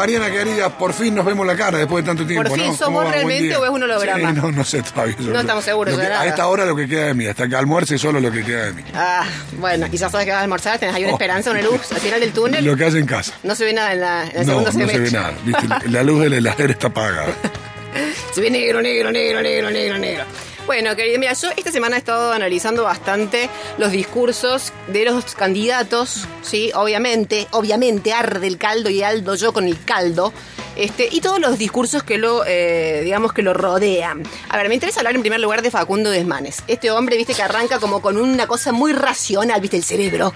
Mariana querida, por fin nos vemos la cara después de tanto tiempo. ¿Por fin ¿no? Buen realmente o es un holograma? Sí, no, no sé todavía. No estamos seguros Lo de que- nada. A esta hora lo que queda de mí, hasta que almuerce solo lo que queda de mí. Ah, bueno, y ya sabes que vas a almorzar, tenés ahí una Oh. esperanza, una luz al final del túnel. Lo que hace en casa. No se ve nada en, la, en el No, segundo no se ve nada. ¿viste? La luz de la heladera está apagada. Se ve negro, negro, negro, negro, negro, negro. Bueno, querido, mira, yo esta semana he estado analizando bastante los discursos de los candidatos, sí, obviamente, obviamente arde el caldo y aldo yo con el caldo, este, y todos los discursos que lo, eh, digamos, que lo rodean. A ver, me interesa hablar en primer lugar de Facundo Desmanes. Este hombre, viste, que arranca como con una cosa muy racional, viste, el cerebro.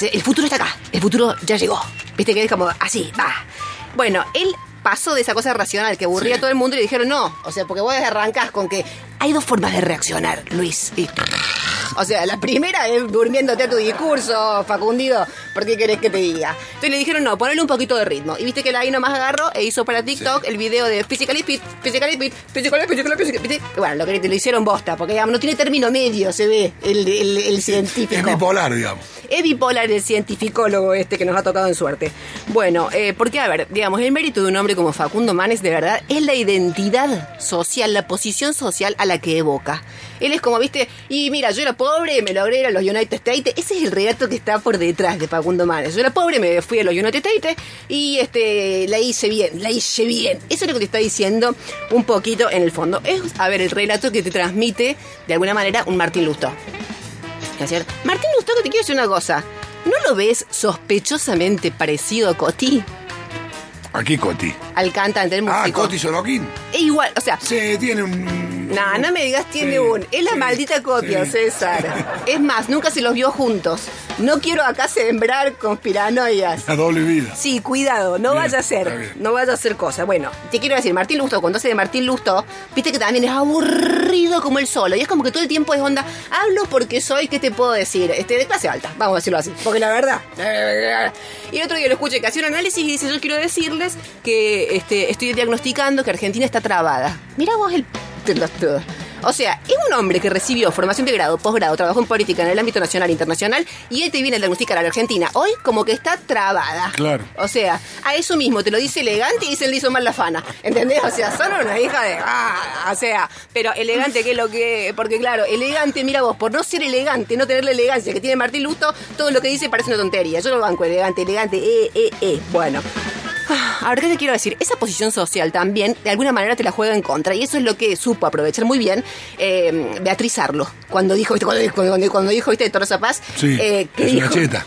El futuro está acá, el futuro ya llegó. Viste que es como así, va. Bueno, él pasó de esa cosa racional que aburría a todo el mundo y le dijeron no. O sea, porque vos arrancás con que hay dos formas de reaccionar, Luis. Y- o sea, la primera es durmiéndote a tu discurso, Facundido. ¿Por qué querés que te diga? Entonces le dijeron, no, ponle un poquito de ritmo. Y viste que la ahí nomás agarró e hizo para TikTok el video de Physically Fit, Physically Fit, Physically Fit, Physically. Bueno, lo que te lo hicieron bosta, porque digamos, no tiene término medio, se ve el, el, el Es científico. bipolar, digamos. Es bipolar el cientificólogo este que nos ha tocado en suerte. Bueno, eh, porque, a ver, digamos, el mérito de un hombre como Facundo Manes, de verdad, es la identidad social, la posición social a la que evoca. Él es como, viste, y mira, yo era pobre, me logré ir a los United States. Ese es el relato que está por detrás de Facundo Manes. Yo era pobre, me fui a los United States y este la hice bien, la hice bien. Eso es lo que te está diciendo un poquito en el fondo. Es, a ver, el relato que te transmite, de alguna manera, un Martín Lustó. ¿Es cierto? Martín Lustó, que te quiero decir una cosa. ¿No lo ves sospechosamente parecido a Coti? Aquí Coti. Al cantante, el Ah, músico. Coti Sorokin. Es igual, o sea, Sí, tiene un. No, no me digas tiene Sí, un. Es la sí, maldita copia, sí. César. Es más, nunca se los vio juntos. No quiero acá sembrar conspiranoias. La doble vida. Sí, cuidado, no Bien, vaya a ser, no vaya a ser cosa. Bueno, te quiero decir, Martín Lusto, cuando hace de Martín Lusto, viste que también es aburrido como el solo. Y es como que todo el tiempo es onda, hablo porque soy, ¿qué te puedo decir? Este, de clase alta, vamos a decirlo así. Porque la verdad. Y el otro día lo escuché que hacía un análisis y dice, yo quiero decirles que este, estoy diagnosticando que Argentina está trabada. Mira vos el... O sea, es un hombre que recibió formación de grado, posgrado, trabajó en política en el ámbito nacional e internacional y él te viene a diagnosticar a la Argentina hoy como que está trabada. Claro. O sea, a eso mismo te lo dice elegante y se le hizo mal la fana. ¿Entendés? O sea, son una hija de. Ah, o sea, pero elegante que es lo que. Porque claro, elegante, mira vos, por no ser elegante, no tener la elegancia que tiene Martín Lusto, todo lo que dice parece una tontería. Yo lo banco, elegante, elegante, eh, eh, eh. Bueno. Ah, Ahora, ¿qué te quiero decir? Esa posición social también, de alguna manera, te la juega en contra. Y eso es lo que supo aprovechar muy bien eh, Beatriz Arlo. Cuando dijo, ¿viste? Cuando, cuando, cuando dijo, ¿viste? De Torosa Paz. Sí, eh, ¿qué es una dijo? cheta.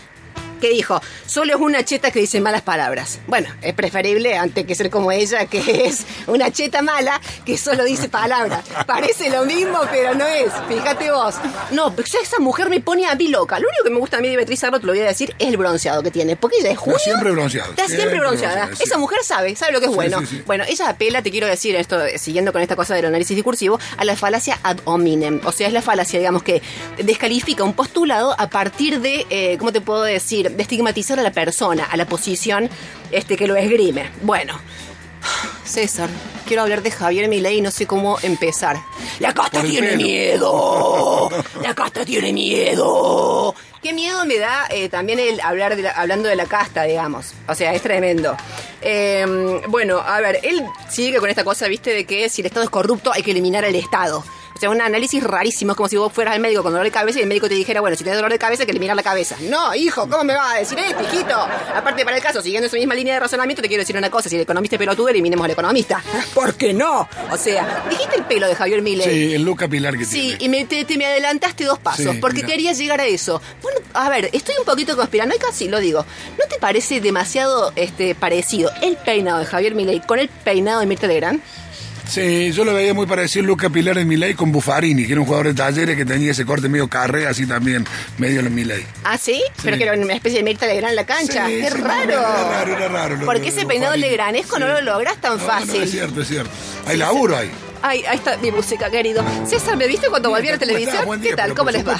Que dijo, solo es una cheta que dice malas palabras. Bueno, es preferible antes que ser como ella, que es una cheta mala que solo dice palabras. Parece lo mismo, pero no es. Fíjate vos. No, esa mujer me pone a mí loca. Lo único que me gusta a mí de Beatriz Arlo, te lo voy a decir, es el bronceado que tiene. Porque ella es Está junio. siempre bronceada. Está siempre, bronceada. Esa mujer sabe, sabe lo que es Sí, bueno. sí. Bueno, ella apela, te quiero decir esto, eh, siguiendo con esta cosa del análisis discursivo, a la falacia ad hominem. O sea, es la falacia, digamos, que descalifica un postulado a partir de, eh, ¿cómo te puedo decir? De estigmatizar a la persona, a la posición este, que lo esgrime. Bueno. César, quiero hablar de Javier Milei y no sé cómo empezar. La casta tiene pelo. miedo. La casta tiene miedo. Qué miedo me da eh, también el hablar de la- hablando de la casta, digamos. O sea, es tremendo. Eh, bueno, a ver, él sigue con esta cosa, viste, de que si el Estado es corrupto hay que eliminar al Estado. Sea, un análisis rarísimo, es como si vos fueras al médico con dolor de cabeza y el médico te dijera, bueno, si tienes dolor de cabeza que eliminar la cabeza. No, hijo, ¿cómo me vas a decir esto, hijito? Aparte, para el caso, siguiendo esa misma línea de razonamiento, te quiero decir una cosa, si el economista es pelotudo, eliminemos al economista. ¿Por qué no? O sea, dijiste el pelo de Javier Milei. Sí, el look capilar que Sí, tiene. y me, te, te me adelantaste dos pasos, Sí, porque mira. quería llegar a eso. Bueno, a ver, estoy un poquito conspiranoica, sí, lo digo. ¿No te parece demasiado este, parecido el peinado de Javier Milei con el peinado de Mirta Legrand? Sí, yo lo veía muy parecido el look capilar de Milei con Buffarini, que era un jugador de talleres que tenía ese corte medio carré, así también, medio en Milei. ¿Ah, sí? Pero que era una especie de Mirta Legrand en la cancha. Sí, ¡Qué sí, raro! Era raro, era raro. lo- Porque lo- ese peinado legranesco no lo logras tan No, fácil. No, es cierto, es cierto. Hay laburo ahí. Ay, ahí está mi música, querido. César, ¿me viste cuando volví a la ¿Cómo televisión? ¿Qué tal? ¿Cómo les va?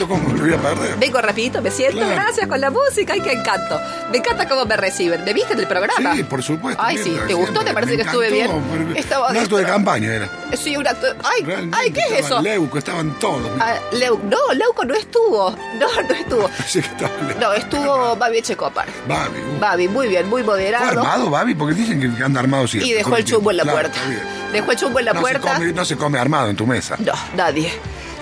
Vengo rapidito, me siento. Claro. Gracias con la música. Ay, qué encanto. Me encanta cómo me reciben. ¿Me viste en el programa? Sí, por supuesto. Ay, sí. ¿Te gustó? ¿Te parece Me que estuve bien? Estaba- Un acto de campaña era. Soy un. Ay, Realmente ay, ¿qué es eso? Leuco, estaban todos. Ah, Leu- no, Leuco no estuvo. No, no estuvo. Sí que. No, estuvo Babi Echecopar. Babi. uh. Babi, muy bien, muy ¿Fue moderado. armado, Babi? Porque dicen que anda armado siempre. Y dejó el chumbo en la Claro, puerta. Dejó el chumbo en la no puerta. Se come, no se come armado en tu mesa. No, nadie.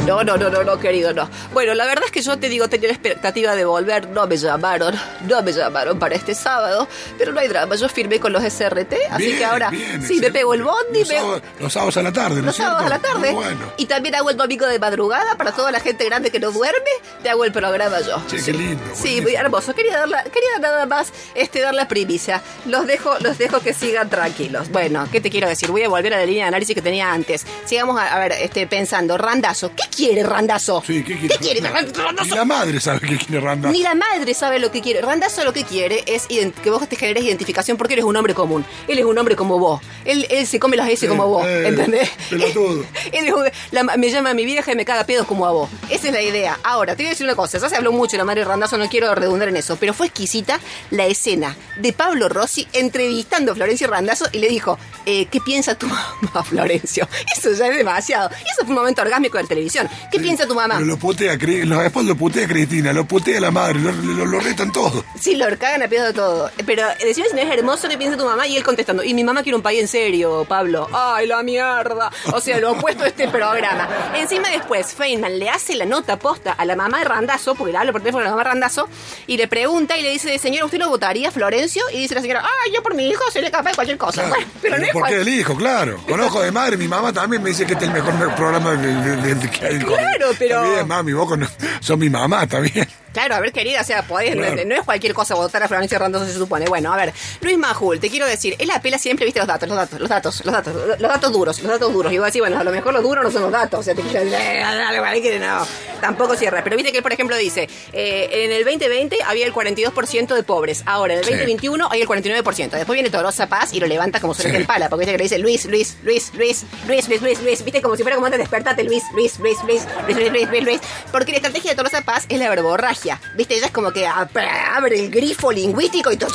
No, no, no, no, no, querido, no. Bueno, la verdad es que yo te digo, tenía la expectativa de volver, no me llamaron, no me llamaron para este sábado, pero no hay drama, yo firmé con los SRT, así Bien, que ahora bien, sí, me pego el bondi, Los, me- sábados, los sábados a la tarde, ¿no los sábados a la tarde, bueno. y también hago el domingo de madrugada para toda la gente grande que no duerme, te hago el programa yo. Che, Sí. qué lindo, Sí, buenísimo. muy hermoso. Quería dar la- quería nada más este dar la primicia. Los dejo, los dejo que sigan tranquilos. Bueno, ¿qué te quiero decir? Voy a volver a la línea de análisis que tenía antes. Sigamos a, a ver, este, pensando, Randazo. ¿Qué quiere Randazo? Sí, ¿qué quiere? quiere No, Randazo? Ni la madre sabe qué quiere Randa. Ni la madre sabe lo que quiere. Randazo lo que quiere es que vos te generes identificación porque eres un hombre común. Él es un hombre como vos. Él, él se come las S como vos. eh, ¿Entendés? pelotudo. Él es un- la- me llama a mi vieja y me caga pedos como a vos. Esa es la idea. Ahora, te voy a decir una cosa. Ya se habló mucho de la madre Randazo, no quiero redundar en eso. Pero fue exquisita la escena de Pablo Rossi entrevistando a Florencio Randazo y le dijo: eh, ¿Qué piensa tu mamá, Florencio? Eso ya es demasiado. Y eso fue un momento orgásmico de la televisión. ¿Qué piensa tu mamá? Pero lo putea, lo- después lo putea Cristina, lo putea la madre, lo, lo, lo retan todo. Sí, lo cagan a pedo de todo. Pero decime si no es hermoso que piensa tu mamá y él contestando. Y mi mamá quiere un país en serio, Pablo. Ay, la mierda. O sea, lo opuesto a este programa. Encima después, Feynman le hace la nota posta a la mamá de Randazo, porque le habla por teléfono a la mamá de Randazo, y le pregunta y le dice, señora, ¿usted lo votaría, Florencio? Y dice la señora, ay, yo por mi hijo sería capaz de cualquier cosa. Claro. Bueno, pero no es ¿Por qué cual- el hijo? Claro. Conozco de madre, mi mamá también me dice que este es el mejor me- programa de, de- de- que Claro, pero- bien, mami, vos con- son mi mamá también. Claro, a ver, querida, o sea, podés, no- Claro. no, es cualquier cosa votar a Florencio Randoso, se supone. Bueno, a ver, Luis Majul, te quiero decir, él apela siempre, viste, los datos, los datos, los datos, los datos, los datos duros, los datos duros. Y vos decís, bueno, a lo mejor los duros no son los datos, o sea, te quiero decir, eh, no, tampoco cierra. Pero viste que él, por ejemplo, dice, eh, en el 2020 había el 42% de pobres, ahora en el Sí. 2021 hay el 49%. Después viene Torosa Paz y lo levanta como suele Sí. en pala, porque viste que le dice Luis, Luis, Luis, Luis, Luis, Luis, Luis, Luis, viste como si fuera como antes, despertate, Luis, Luis, Luis, Luis, Luis, Luis, Luis. Porque la estrategia de Torosa Paz es la verborragia, viste, ella es como que abre el grifo lingüístico y todo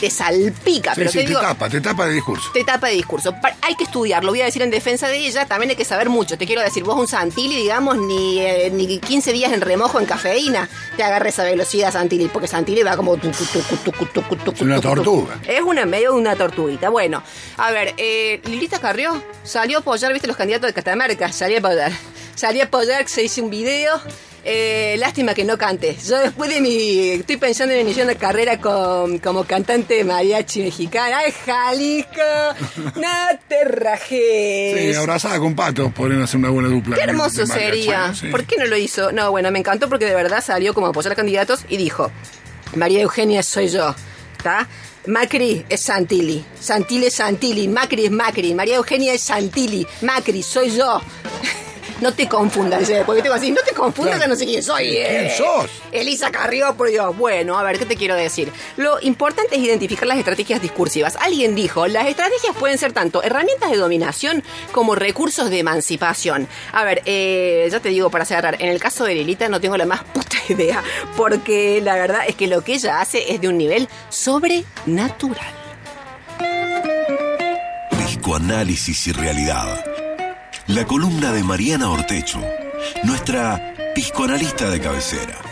te salpica, Sí, pero sí, te te digo, tapa, te tapa de discurso. te tapa de discurso. Hay que estudiarlo, voy a decir en defensa de ella, también hay que saber mucho. Te quiero decir, vos un Santilli, digamos, ni, eh, ni 15 días en remojo en cafeína te agarra esa velocidad Santilli, porque Santilli va como... tucu, tucu, tucu, tucu, tucu, Es una tortuga. Es una medio una tortuguita. Bueno, a ver, eh, Lilita Carrió salió a apoyar, viste, los candidatos de Catamarca, salió a apoyar. Salió a apoyar, se hizo un video. Eh, lástima que no cante. Yo después de mi... Estoy pensando en iniciar una carrera con, como cantante de mariachi mexicana. ¡Ay, Jalisco! ¡No te rajes! Sí, abrazada con pato, podrían hacer una buena dupla. Qué hermoso sería. ¿Por qué no lo hizo? No, bueno, me encantó porque de verdad salió como apoyar a candidatos y dijo, María Eugenia soy yo, ¿está? Macri es Santilli, Santilli es Santilli, Macri es Macri, María Eugenia es Santilli, Macri soy yo. No te confundas, dice, porque tengo así, no te confundas Claro. que no sé quién soy. ¿Quién eh. sos? Elisa Carrió, por Dios. Bueno, a ver, ¿qué te quiero decir? Lo importante es identificar las estrategias discursivas. Alguien dijo, las estrategias pueden ser tanto herramientas de dominación como recursos de emancipación. A ver, eh, ya te digo para cerrar, en el caso de Lilita no tengo la más puta idea, porque la verdad es que lo que ella hace es de un nivel sobrenatural. Psicoanálisis y realidad. La columna de Mariana Ortecho, nuestra piscoanalista de cabecera.